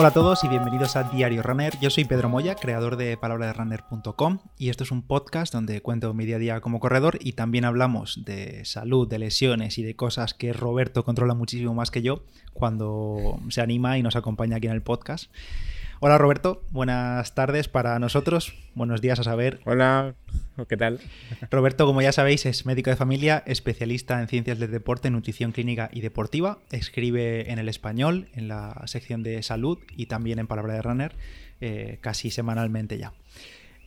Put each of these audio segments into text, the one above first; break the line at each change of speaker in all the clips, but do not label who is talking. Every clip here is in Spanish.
Hola a todos y bienvenidos a Diario Runner. Yo soy Pedro Moya, creador de palabraderunner.com y esto es un podcast donde cuento mi día a día como corredor y también hablamos de salud, de lesiones y de cosas que Roberto controla muchísimo más que yo cuando se anima y nos acompaña aquí en el podcast. Hola Roberto, buenas tardes para nosotros, buenos días a saber.
Hola, ¿qué tal?
Roberto, como ya sabéis, es médico de familia, especialista en ciencias del deporte, nutrición clínica y deportiva. Escribe en el español, en la sección de salud y también en Palabra de Runner, eh, casi semanalmente ya.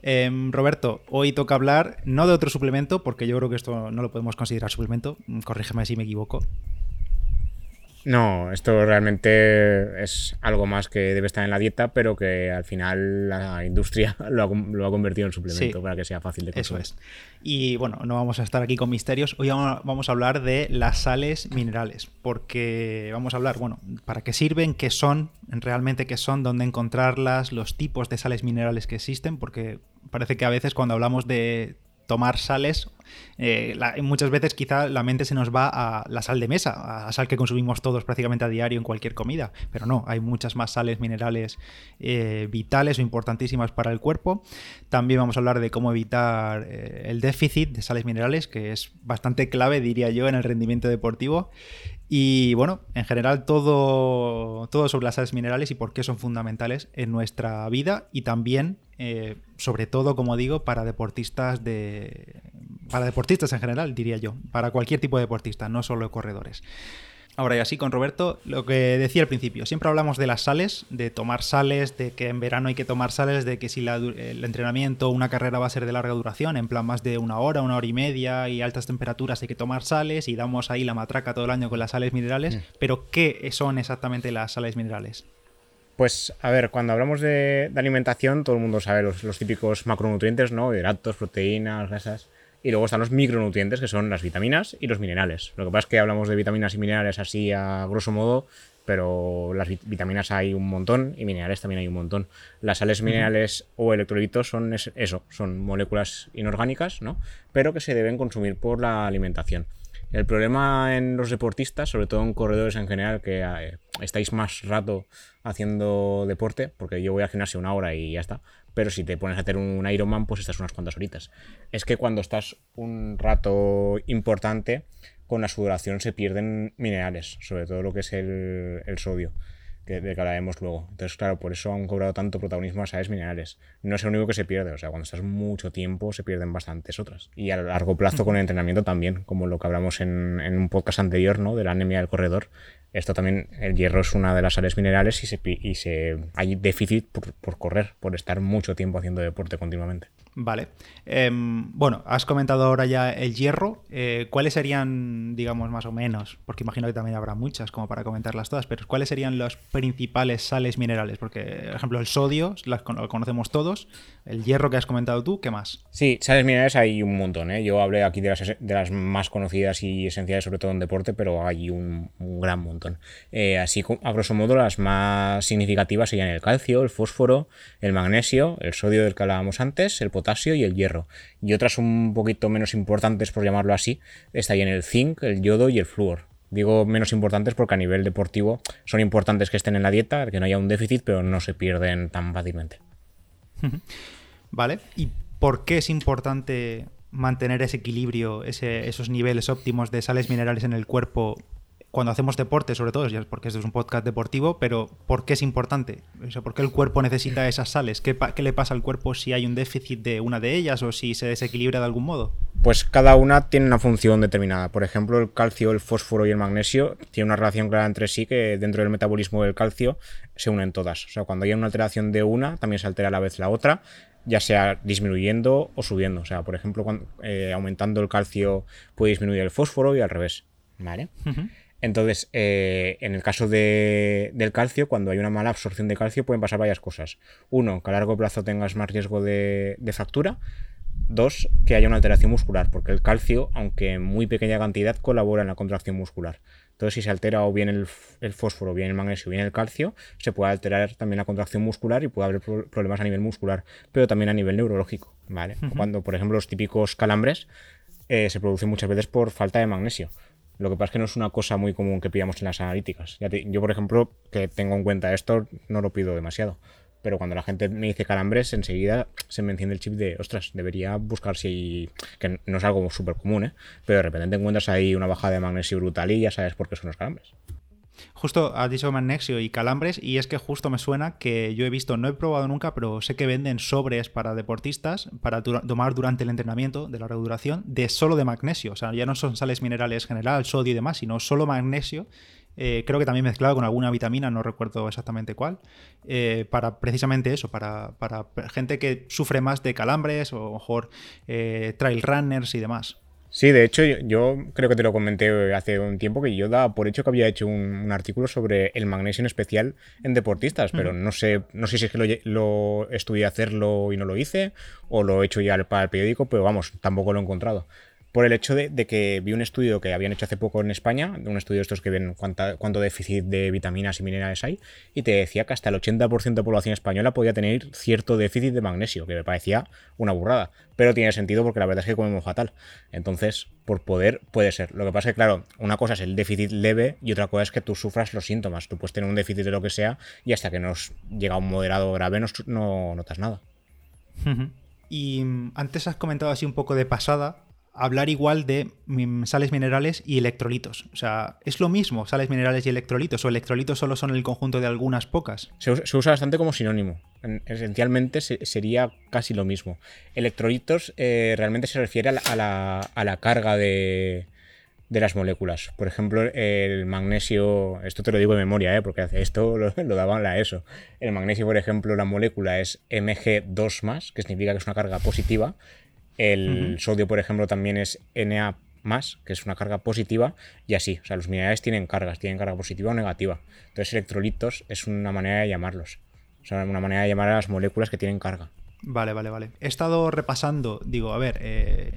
Em, Roberto, hoy toca hablar no de otro suplemento, porque yo creo que esto no lo podemos considerar suplemento, corrígeme si me equivoco,
no, esto realmente es algo más que debe estar en la dieta, pero que al final la industria lo ha, convertido en suplemento para que sea fácil de consumir.
Eso es. Y bueno, no vamos a estar aquí con misterios. Hoy vamos a hablar de las sales minerales, porque vamos a hablar, bueno, para qué sirven, qué son, realmente qué son, dónde encontrarlas, los tipos de sales minerales que existen, porque parece que a veces cuando hablamos de tomar sales, eh, muchas veces quizá la mente se nos va a la sal de mesa, a sal que consumimos todos prácticamente a diario en cualquier comida, pero no, hay muchas más sales minerales eh, vitales o importantísimas para el cuerpo. También vamos a hablar de cómo evitar eh, el déficit de sales minerales, que es bastante clave, diría yo, en el rendimiento deportivo. Y bueno, en general todo, todo sobre las sales minerales y por qué son fundamentales en nuestra vida y también, sobre todo, como digo, para deportistas de. Para deportistas en general, diría yo. Para cualquier tipo de deportista, no solo corredores. Ahora y así con Roberto, lo que decía al principio, siempre hablamos de las sales, de tomar sales, de que en verano hay que tomar sales, de que si el entrenamiento una carrera va a ser de larga duración, en plan más de una hora, una hora y media y altas temperaturas hay que tomar sales y damos ahí la matraca todo el año con las sales minerales, mm. pero ¿qué son exactamente las sales minerales?
Pues a ver, cuando hablamos de, alimentación, todo el mundo sabe los, los típicos macronutrientes, ¿no? Hidratos, proteínas, grasas. Y luego están los micronutrientes, que son las vitaminas y los minerales. Lo que pasa es que hablamos de vitaminas y minerales así a grosso modo, pero las vitaminas hay un montón y minerales también hay un montón. Las sales minerales o electrolitos son eso, son moléculas inorgánicas, ¿no? Pero que se deben consumir por la alimentación. El problema en los deportistas, sobre todo en corredores en general, que eh, estáis más rato haciendo deporte, porque yo voy al gimnasio una hora y ya está, pero si te pones a hacer un Ironman, pues estás unas cuantas horitas. Es que cuando estás un rato importante, con la sudoración se pierden minerales, sobre todo lo que es el, sodio que, de que hablaremos luego. Entonces, claro, por eso han cobrado tanto protagonismo a sales minerales. No es el único que se pierde, o sea, cuando estás mucho tiempo se pierden bastantes otras. Y a largo plazo con el entrenamiento también, como lo que hablamos en, en un podcast anterior, ¿no? De la anemia del corredor. Esto también, el hierro es una de las sales minerales y, se, y se, hay déficit por, por correr, por estar mucho tiempo haciendo deporte continuamente.
Vale. Em, bueno, has comentado ahora ya el hierro. Eh, ¿Cuáles serían, digamos, más o menos? Porque imagino que también habrá muchas como para comentarlas todas, pero ¿cuáles serían los principales sales minerales? Porque, por ejemplo, el sodio las, lo conocemos todos. El hierro que has comentado tú, ¿qué más?
Sí, sales minerales hay un montón. ¿eh? Yo hablé aquí de las, de las, más conocidas y esenciales, sobre todo en deporte, pero hay un, gran montón. Eh, así, a grosso modo, las más significativas serían el calcio, el fósforo, el magnesio, el sodio del que hablábamos antes, el potasio y el hierro. Y otras un poquito menos importantes, por llamarlo así, estarían el zinc, el yodo y el flúor. Digo menos importantes porque a nivel deportivo son importantes que estén en la dieta, que no haya un déficit, pero no se pierden tan fácilmente.
Vale. ¿Y por qué es importante mantener ese equilibrio, esos niveles óptimos de sales minerales en el cuerpo cuando hacemos deporte, sobre todo, porque este es un podcast deportivo, pero ¿por qué es importante? O sea, ¿Por qué el cuerpo necesita esas sales? ¿Qué, ¿Qué, le pasa al cuerpo si hay un déficit de una de ellas o si se desequilibra de algún modo?
Pues cada una tiene una función determinada. Por ejemplo, el calcio, el fósforo y el magnesio tienen una relación clara entre sí que dentro del metabolismo del calcio se unen todas. O sea, cuando hay una alteración de una, también se altera a la vez la otra ya sea disminuyendo o subiendo. O sea, por ejemplo, cuando, eh, aumentando el calcio puede disminuir el fósforo y al revés. ¿Vale? Entonces, eh, en el caso del calcio, cuando hay una mala absorción de calcio, pueden pasar varias cosas. Uno, que a largo plazo tengas más riesgo de, fractura. Dos, que haya una alteración muscular, porque el calcio, aunque en muy pequeña cantidad, colabora en la contracción muscular. Entonces, si se altera o bien el, fósforo, bien el magnesio, o bien el calcio, se puede alterar también la contracción muscular y puede haber problemas a nivel muscular, pero también a nivel neurológico. ¿vale? Cuando, por ejemplo, los típicos calambres eh, se producen muchas veces por falta de magnesio Lo que pasa es que no es una cosa muy común que pillamos en las analíticas. yo, por ejemplo, que tengo en cuenta esto, no lo pido demasiado. Pero cuando la gente me dice calambres, enseguida se me enciende el chip de, ostras, debería buscar si que no es algo súper común, ¿eh? Pero de repente te encuentras ahí una bajada de magnesio brutal y ya sabes por qué son los calambres.
Justo has dicho magnesio y calambres y es que justo me suena que yo he visto, no he probado nunca, pero sé que venden sobres para deportistas para tomar durante el entrenamiento de larga duración de solo de magnesio. O sea, ya no son sales minerales general, sodio y demás, sino solo magnesio. Eh, creo que también mezclado con alguna vitamina, no recuerdo exactamente cuál, eh, para precisamente eso, para, gente que sufre más de calambres o mejor eh, trail runners y demás.
Sí, de hecho, yo, creo que te lo comenté hace un tiempo que yo daba por hecho que había hecho un, artículo sobre el magnesio en especial en deportistas, pero no sé, no sé si es que lo, lo, estudié hacerlo y no lo hice, o lo he hecho ya para el periódico, pero vamos, tampoco lo he encontrado por el hecho de, que vi un estudio que habían hecho hace poco en España, un estudio de estos que ven cuánto déficit de vitaminas y minerales hay, y te decía que hasta el 80% de población española podía tener cierto déficit de magnesio, que me parecía una burrada. Pero tiene sentido porque la verdad es que comemos fatal. Entonces, por poder, puede ser. Lo que pasa es que, claro, una cosa es el déficit leve y otra cosa es que tú sufras los síntomas. Tú puedes tener un déficit de lo que sea y hasta que nos llega un moderado grave no, no notas nada.
Y mm, antes has comentado así un poco de pasada hablar igual de sales minerales y electrolitos. O sea, ¿es lo mismo sales minerales y electrolitos? ¿O electrolitos solo son el conjunto de algunas pocas?
Se usa, bastante como sinónimo. Esencialmente sería casi lo mismo. Electrolitos eh, realmente se refiere a la, carga de, las moléculas. Por ejemplo, el magnesio, esto te lo digo de memoria, ¿eh? porque esto lo, lo daban la ESO. El magnesio, por ejemplo, la molécula es Mg2, que significa que es una carga positiva, el sodio, por ejemplo, también es Na que es una carga positiva, y así. O sea, los minerales tienen cargas, tienen carga positiva o negativa. Entonces, electrolitos es una manera de llamarlos. O sea, una manera de llamar a las moléculas que tienen carga.
Vale, vale, vale. He estado repasando, digo, a ver, eh,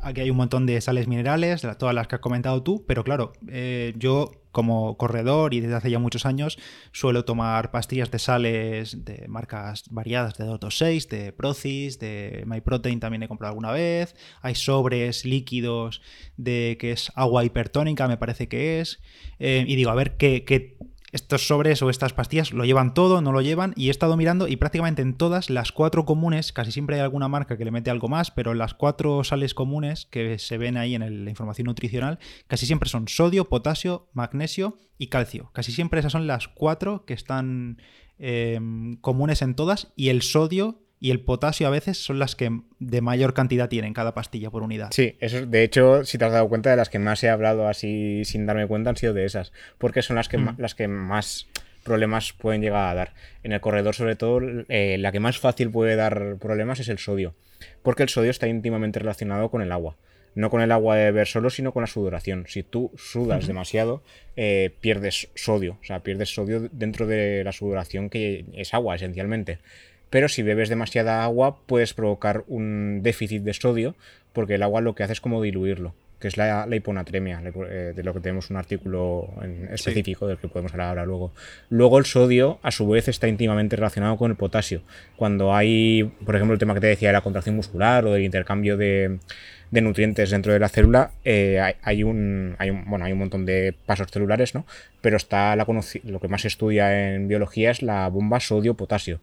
aquí hay un montón de sales minerales, todas las que has comentado tú, pero claro, eh, yo como corredor y desde hace ya muchos años suelo tomar pastillas de sales de marcas variadas de Doto 6, de Procis, de MyProtein también he comprado alguna vez, hay sobres líquidos de que es agua hipertónica me parece que es, eh, y digo, a ver qué, qué estos sobres o estas pastillas lo llevan todo, no lo llevan, y he estado mirando y prácticamente en todas las cuatro comunes, casi siempre hay alguna marca que le mete algo más, pero las cuatro sales comunes que se ven ahí en la información nutricional, casi siempre son sodio, potasio, magnesio y calcio. Casi siempre esas son las cuatro que están em, comunes en todas, y el sodio y el potasio a veces son las que de mayor cantidad tienen cada pastilla por unidad.
Sí, eso de hecho, si te has dado cuenta de las que más he hablado así sin darme cuenta han sido de esas, porque son las que, mm. las que más problemas pueden llegar a dar. En el corredor, sobre todo, eh, la que más fácil puede dar problemas es el sodio, porque el sodio está íntimamente relacionado con el agua. No con el agua de beber solo, sino con la sudoración. Si tú sudas demasiado, eh, pierdes sodio. O sea, pierdes sodio dentro de la sudoración, que es agua, esencialmente pero si bebes demasiada agua puedes provocar un déficit de sodio porque el agua lo que hace es como diluirlo que es la, hiponatremia, eh, de lo que tenemos un artículo específico del que podemos hablar ahora luego. Luego el sodio, a su vez, está íntimamente relacionado con el potasio. Cuando hay, por ejemplo, el tema que te decía de la contracción muscular o del intercambio de, nutrientes dentro de la célula, eh, hay, un, hay, un, bueno, hay un montón de pasos celulares, ¿no? Pero está la lo que más se estudia en biología es la bomba sodio-potasio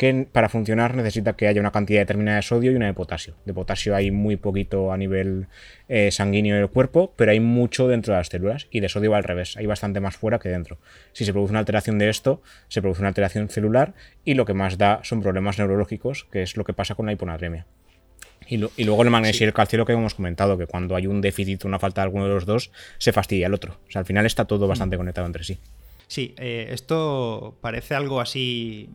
que para funcionar necesita que haya una cantidad determinada de sodio y una de potasio. De potasio hay muy poquito a nivel eh, sanguíneo del cuerpo, pero hay mucho dentro de las células y de sodio va al revés, hay bastante más fuera que dentro. Si se produce una alteración de esto, se produce una alteración celular y lo que más da son problemas neurológicos, que es lo que pasa con la hiponatremia. Y, luego el magnesio y el calcio, lo que hemos comentado, que cuando hay un déficit o una falta de alguno de los dos, se fastidia el otro. O sea, al final está todo bastante conectado entre sí.
Sí, eh, esto parece algo así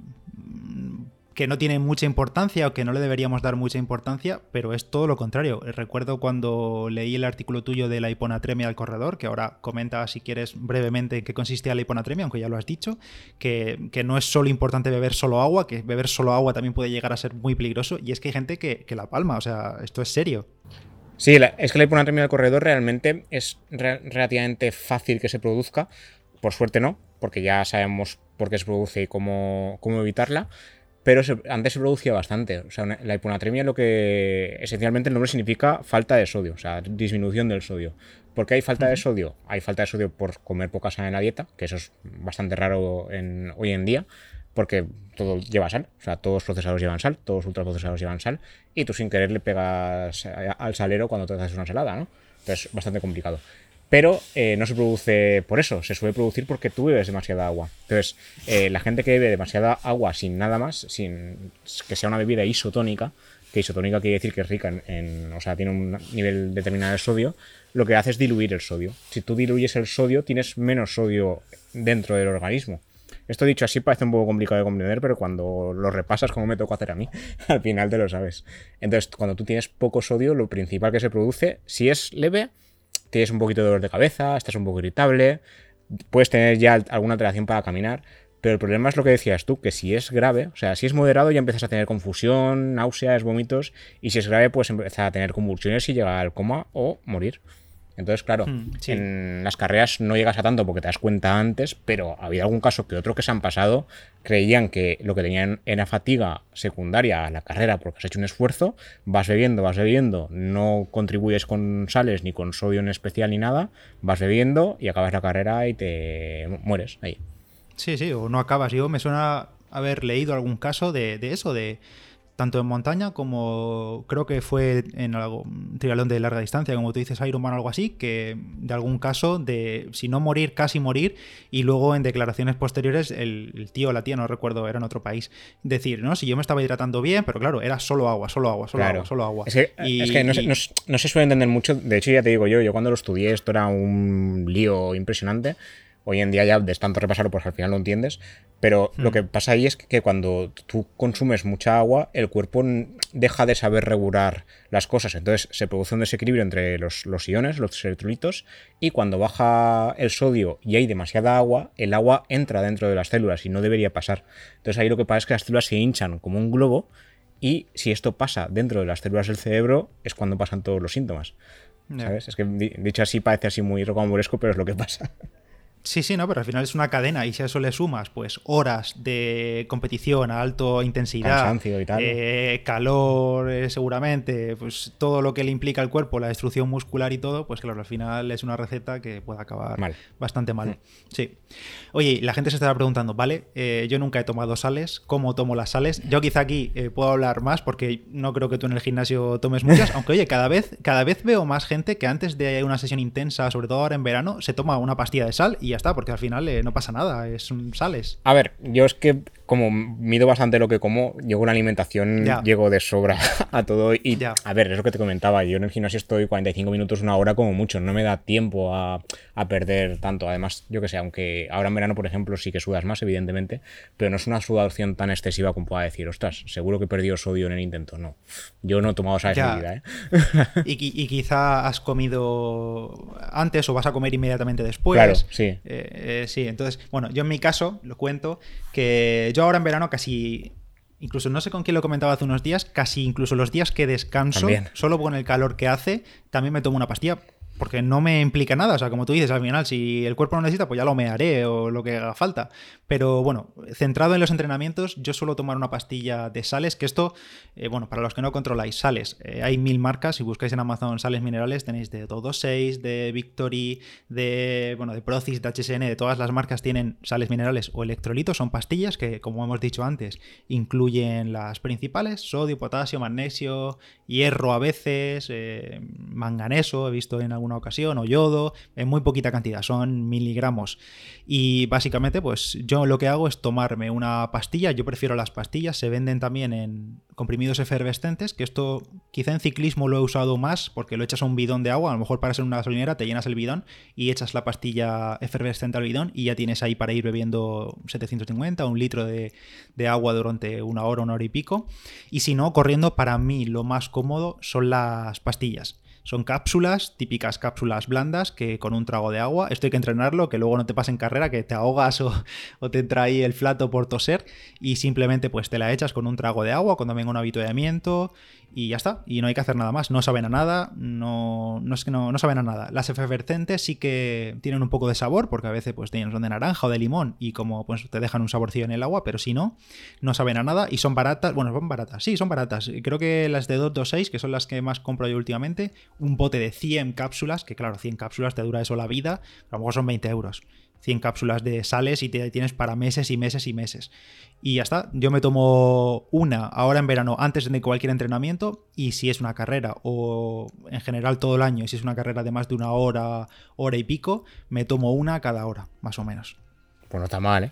que no tiene mucha importancia o que no le deberíamos dar mucha importancia, pero es todo lo contrario. Recuerdo cuando leí el artículo tuyo de la hiponatremia al corredor, que ahora comenta si quieres brevemente en qué consistía la hiponatremia, aunque ya lo has dicho, que, no es solo importante beber solo agua, que beber solo agua también puede llegar a ser muy peligroso, y es que hay gente que, la palma, o sea, esto es serio.
Sí, es que la hiponatremia al corredor realmente es relativamente fácil que se produzca, por suerte no, porque ya sabemos por qué se produce y cómo, cómo evitarla pero antes se producía bastante. O sea, la hiponatremia lo que esencialmente el nombre significa falta de sodio, o sea, disminución del sodio. ¿Por qué hay falta de sodio? Hay falta de sodio por comer poca sal en la dieta, que eso es bastante raro en, hoy en día, porque todo lleva sal, o sea, todos los procesados llevan sal, todos los ultraprocesados llevan sal, y tú sin querer le pegas al salero cuando te haces una ensalada, ¿no? Entonces, bastante complicado. Pero eh, no se produce por eso, se suele producir porque tú bebes demasiada agua. Entonces, eh, la gente que bebe demasiada agua sin nada más, sin que sea una bebida isotónica, que isotónica quiere decir que es rica en, o sea, tiene un nivel determinado de sodio, lo que hace es diluir el sodio. Si tú diluyes el sodio, tienes menos sodio dentro del organismo. Esto dicho así parece un poco complicado de comprender, pero cuando lo repasas como me tocó hacer a mí, al final te lo sabes. Entonces, cuando tú tienes poco sodio, lo principal que se produce, si es leve, tienes un poquito de dolor de cabeza, estás un poco irritable, puedes tener ya alguna alteración para caminar, pero el problema es lo que decías tú, que si es grave, o sea, si es moderado ya empiezas a tener confusión, náuseas, vómitos, y si es grave puedes empezar a tener convulsiones y llegar al coma o morir. Entonces, claro, hmm, en las carreras no llegas a tanto porque te das cuenta antes, pero había algún caso que otro que se han pasado creían que lo que tenían era fatiga secundaria a la carrera porque has hecho un esfuerzo, vas bebiendo, vas bebiendo, no contribuyes con sales ni con sodio en especial ni nada, vas bebiendo y acabas la carrera y te mueres ahí.
Sí, sí, o no acabas. Yo me suena haber leído algún caso de, de eso, de tanto en montaña como creo que fue en algo, un triatlón de larga distancia, como tú dices, Ironman o algo así, que de algún caso de, si no morir, casi morir, y luego en declaraciones posteriores el, tío o la tía, no recuerdo, era en otro país, decir, no, si yo me estaba hidratando bien, pero claro, era solo agua, solo agua, solo agua, solo agua.
Es que, no, se, no se suele entender mucho, de hecho ya te digo yo, yo cuando lo estudié esto era un lío impresionante, Hoy en día ya de tanto repasarlo, pues al final lo entiendes. Pero lo hmm. que pasa ahí es que cuando tú consumes mucha agua, el cuerpo deja de saber regular las cosas. Entonces se produce un desequilibrio entre los, iones, los electrolitos, y cuando baja el sodio y hay demasiada agua, el agua entra dentro de las células y no debería pasar. Entonces ahí lo que pasa es que las células se hinchan como un globo y si esto pasa dentro de las células del cerebro es cuando pasan todos los síntomas. ¿Sabes? Es que dicho así parece así muy rocambolesco, pero es lo que pasa.
Sí, sí, no, pero al final es una cadena y si a eso le sumas, pues horas de competición a alta intensidad, eh, calor, eh, seguramente, pues todo lo que le implica al cuerpo, la destrucción muscular y todo, pues claro, al final es una receta que puede acabar bastante mal. Mm. Sí. Oye, la gente se estará preguntando, vale, eh, yo nunca he tomado sales, ¿cómo tomo las sales? Yo quizá aquí puedo hablar más porque no creo que tú en el gimnasio tomes muchas, aunque oye, cada vez, cada vez veo más gente que antes de una sesión intensa, sobre todo ahora en verano, se toma una pastilla de sal y está, porque al final eh, no pasa nada, es un sales.
A ver, yo es que como mido bastante lo que como, llego una alimentación, llego de sobra a todo. Y a ver, es lo que te comentaba. Yo en el gimnasio estoy 45 minutos, una hora como mucho. No me da tiempo a, perder tanto. Además, yo que sé, aunque ahora en verano, por ejemplo, sí que sudas más, evidentemente, pero no es una sudación tan excesiva como pueda decir, ostras, seguro que he perdido sodio en el intento. No. Yo no he tomado esa vida, ¿eh?
y, quizá has comido antes o vas a comer inmediatamente después.
Claro, sí.
Eh, eh, sí, entonces, bueno, yo en mi caso, lo cuento, que yo ahora en verano casi incluso no sé con quién lo comentaba hace unos días, casi incluso los días que descanso, solo con el calor que hace, también me tomo una pastilla porque no me implica nada. O sea, como tú dices, al final, si el cuerpo no necesita, pues ya lo me haré o lo que haga falta. Pero bueno, centrado en los entrenamientos, yo suelo tomar una pastilla de sales, que esto, eh, bueno, para los que no controláis sales, eh, hay mil marcas. Si buscáis en Amazon sales minerales, tenéis de todo 6, de Victory, de, bueno, de Procis, de HSN, de todas las marcas tienen sales minerales o electrolitos. Son pastillas que, como hemos dicho antes, incluyen las principales, sodio, potasio, magnesio, hierro a veces, eh, manganeso, he visto en algún una ocasión, o yodo, en muy poquita cantidad, son miligramos. Y básicamente, pues yo lo que hago es tomarme una pastilla, yo prefiero las pastillas, se venden también en comprimidos efervescentes, que esto quizá en ciclismo lo he usado más porque lo echas a un bidón de agua, a lo mejor para ser una gasolinera te llenas el bidón y echas la pastilla efervescente al bidón y ya tienes ahí para ir bebiendo 750 un litro de agua durante una hora, una hora y pico. Y si no, corriendo para mí lo más cómodo son las pastillas. Son cápsulas, típicas cápsulas blandas, que con un trago de agua, esto hay que entrenarlo, que luego no te pase en carrera, que te ahogas o, te entra el flato por toser, y simplemente pues te la echas con un trago de agua cuando venga un avituallamiento y ya está. Y no hay que hacer nada más. No saben a nada, no, no es que no, no saben a nada. Las efervescentes sí que tienen un poco de sabor, porque a veces pues tienen son de naranja o de limón y como pues te dejan un saborcillo en el agua, pero si no, no saben a nada y son baratas. Bueno, son baratas, sí, son baratas. Creo que las de 226, que son las que más compro yo últimamente, un bote de 100 cápsulas, que claro, 100 cápsulas te dura eso la vida, a lo mejor son 20 euros. 100 cápsulas de sales y te tienes para meses y meses y meses. Y ya está, yo me tomo una ahora en verano antes de cualquier entrenamiento y si es una carrera o en general todo el año, si es una carrera de más de una hora, hora y pico, me tomo una cada hora, más o menos.
Pues no está mal, ¿eh?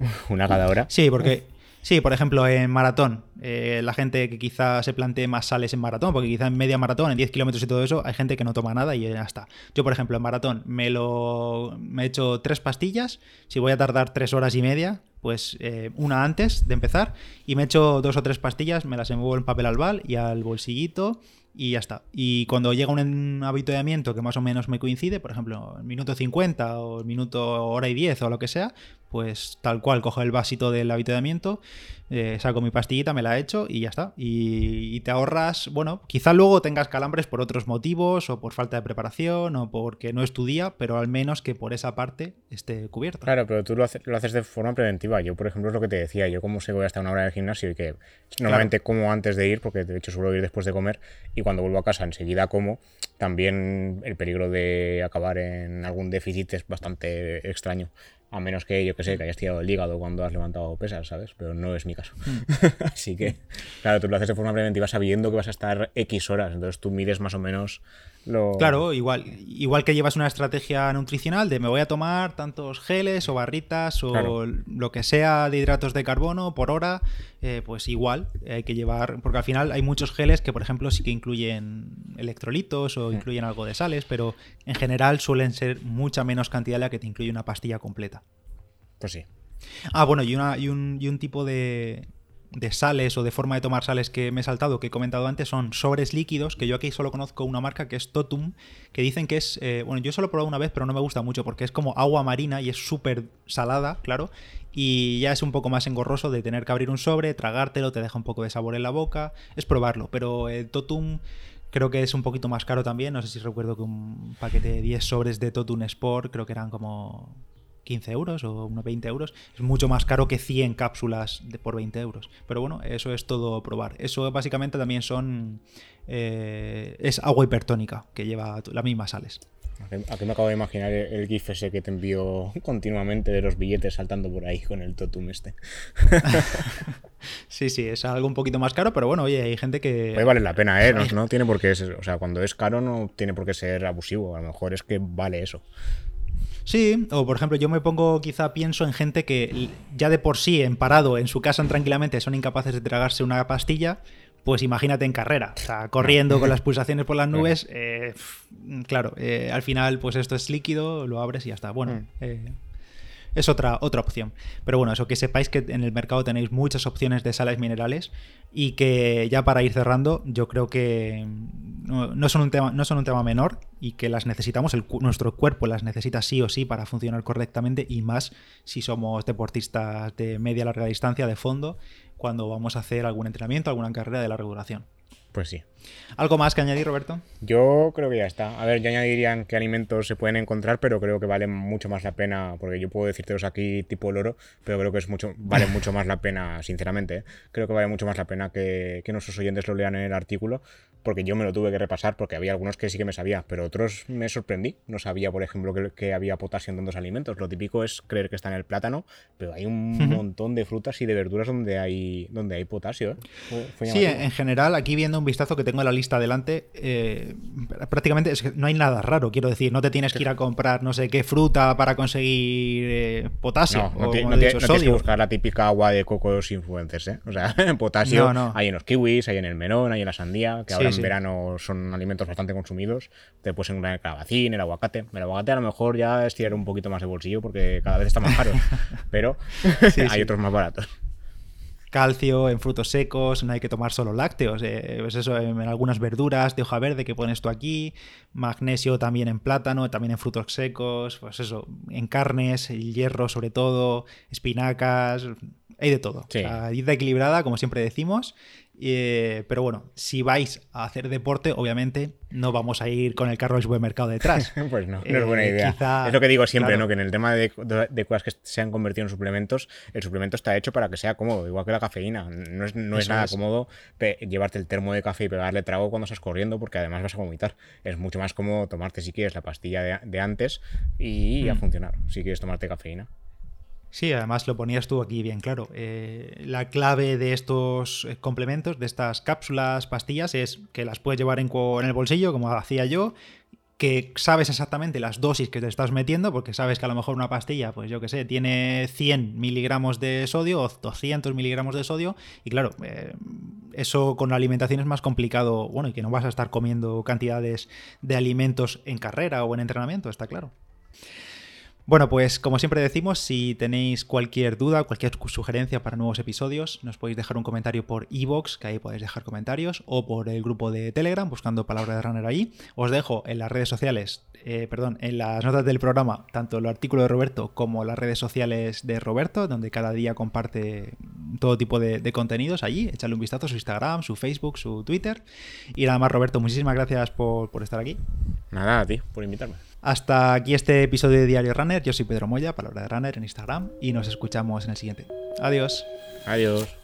Una cada hora.
Sí, porque Sí, por ejemplo, en maratón, eh, la gente que quizá se plantee más sales en maratón, porque quizá en media maratón, en 10 kilómetros y todo eso, hay gente que no toma nada y ya está. Yo, por ejemplo, en maratón me lo he hecho tres pastillas, si voy a tardar tres horas y media, pues eh, una antes de empezar, y me he hecho dos o tres pastillas, me las envuelvo en papel albal y al bolsillito y ya está. Y cuando llega un habituamiento que más o menos me coincide, por ejemplo, minuto 50 o el minuto hora y 10 o lo que sea, pues tal cual cojo el vasito del habituamiento, eh, saco mi pastillita, me la echo y ya está. Y, te ahorras, bueno, quizá luego tengas calambres por otros motivos o por falta de preparación o porque no estudia, pero al menos que por esa parte esté cubierto.
Claro, pero tú lo, haces, lo haces de forma preventiva. Yo, por ejemplo, es lo que te decía, yo como sé voy hasta una hora del gimnasio y que normalmente como antes de ir, porque de hecho suelo ir después de comer y cuando vuelvo a casa enseguida como, también el peligro de acabar en algún déficit es bastante extraño. A menos que, yo que sé, que hayas tirado el hígado cuando has levantado pesas, ¿sabes? Pero no es mi caso. Hmm. Así que, claro, tú lo haces de forma preventiva sabiendo que vas a estar X horas. Entonces tú mides más o menos
Claro, igual, igual que llevas una estrategia nutricional de me voy a tomar tantos geles o barritas o lo que sea de hidratos de carbono por hora, eh, pues igual hay que llevar, porque al final hay muchos geles que, por ejemplo, sí que incluyen electrolitos o incluyen algo de sales, pero en general suelen ser mucha menos cantidad la que te incluye una pastilla completa.
Pues sí.
Ah, bueno, y, una, y, un, y un tipo de, de sales o de forma de tomar sales que me he saltado, que he comentado antes, son sobres líquidos, que yo aquí solo conozco una marca que es Totum, que dicen que es, eh, bueno, yo solo he probado una vez, pero no me gusta mucho porque es como agua marina y es súper salada, claro, y ya es un poco más engorroso de tener que abrir un sobre, tragártelo, te deja un poco de sabor en la boca, es probarlo, pero el Totum creo que es un poquito más caro también, no sé si recuerdo que un paquete de 10 sobres de Totum Sport creo que eran como 15 euros o unos 20 euros, es mucho más caro que 100 cápsulas de, por 20 euros. Pero bueno, eso es todo probar. Eso básicamente también son... Eh, es agua hipertónica que lleva las mismas sales.
Aquí me acabo de imaginar el GIF ese que te envío continuamente de los billetes saltando por ahí con el totum este.
sí, sí, es algo un poquito más caro, pero bueno, oye, hay gente que...
Puede valer la pena, ¿eh? No, no, tiene por qué ser... O sea, cuando es caro no tiene por qué ser abusivo. A lo mejor es que vale eso.
Sí, o por ejemplo, yo me pongo, quizá pienso en gente que ya de por sí, en parado, en su casa tranquilamente, son incapaces de tragarse una pastilla. Pues imagínate en carrera, o sea, corriendo con las pulsaciones por las nubes, eh, claro, eh, al final pues esto es líquido, lo abres y ya está. Bueno, mm. eh, es otra, otra opción. Pero bueno, eso que sepáis que en el mercado tenéis muchas opciones de sales minerales y que ya para ir cerrando, yo creo que no, son, un tema, no son un tema menor y que las necesitamos, nuestro cuerpo las necesita sí o sí para funcionar correctamente y más si somos deportistas de media larga distancia, de fondo, cuando vamos a hacer algún entrenamiento, alguna carrera de larga duración.
Pues sí.
¿Algo más que añadir, Roberto?
Yo creo que ya está. A ver, yo añadiría qué alimentos se pueden encontrar, pero creo que vale mucho más la pena, porque yo puedo decírtelos aquí tipo loro, pero creo que es mucho, vale mucho más la pena, sinceramente. ¿eh? Creo que vale mucho más la pena que, que nuestros oyentes lo lean en el artículo, porque yo me lo tuve que repasar, porque había algunos que sí que me sabía, pero otros me sorprendí. No sabía, por ejemplo, que, había potasio en tantos alimentos. Lo típico es creer que está en el plátano, pero hay un montón de frutas y de verduras donde hay, donde hay potasio. ¿eh?
sí, en general, aquí viendo un vistazo que tengo en la lista delante, eh, prácticamente no hay nada raro, quiero decir. No te tienes que ir a comprar no sé qué fruta para conseguir eh, potasio.
No, no, tienes que buscar la típica agua de coco de los influencers. ¿eh? O sea, potasio hay en los kiwis, hay en el melón, hay en la sandía, que ahora en verano son alimentos bastante consumidos. Te puedes encontrar el calabacín, el aguacate. El aguacate a lo mejor ya es tirar un poquito más de bolsillo porque cada vez está más caro. pero hay otros más baratos
calcio en frutos secos, no hay que tomar solo lácteos, eh, pues eso, en, algunas verduras de hoja verde que pones tú aquí, magnesio también en plátano, también en frutos secos, pues eso, en carnes, el hierro sobre todo, espinacas, hay de todo.
Sí.
O sea, dieta equilibrada, como siempre decimos. Eh, pero bueno, si vais a hacer deporte, obviamente no vamos a ir con el carro del supermercado detrás.
Pues no, no
Eh,
es buena idea.
quizá-
es lo que digo siempre,
claro.
¿no? Que en el tema de, de- de cosas que se han convertido en suplementos, el suplemento está hecho para que sea cómodo, igual que la cafeína. No es, no es nada
es.
cómodo llevarte el termo de café y pegarle trago cuando estás corriendo, porque además vas a vomitar. Es mucho más cómodo tomarte, si quieres, la pastilla de, de antes y a
Mm.
funcionar, si quieres tomarte cafeína.
Sí, además lo ponías tú aquí bien claro. Eh, la clave de estos eh, complementos, de estas cápsulas, pastillas, es que las puedes llevar en, el bolsillo, como hacía yo, que sabes exactamente las dosis que te estás metiendo, porque sabes que a lo mejor una pastilla, pues yo que sé, tiene 100 miligramos de sodio o 200 miligramos de sodio, y claro, eh, eso con la alimentación es más complicado, bueno, y que no vas a estar comiendo cantidades de alimentos en carrera o en entrenamiento, está claro. Bueno, pues como siempre decimos, si tenéis cualquier duda, cualquier sugerencia para nuevos episodios, nos podéis dejar un comentario por iVoox, que ahí podéis dejar comentarios, o por el grupo de Telegram, buscando palabra de runner ahí. Os dejo en las redes sociales, eh, perdón, en las notas del programa, tanto el artículo de Roberto como las redes sociales de Roberto, donde cada día comparte todo tipo de, de contenidos allí. Echadle un vistazo a su Instagram, su Facebook, su Twitter. Y nada más, Roberto, muchísimas gracias por, por estar aquí.
Nada, a ti, por invitarme.
Hasta aquí este episodio de Diario Runner. Yo soy Pedro Moya, palabra de Runner en Instagram, y nos escuchamos en el siguiente. Adiós.
Adiós.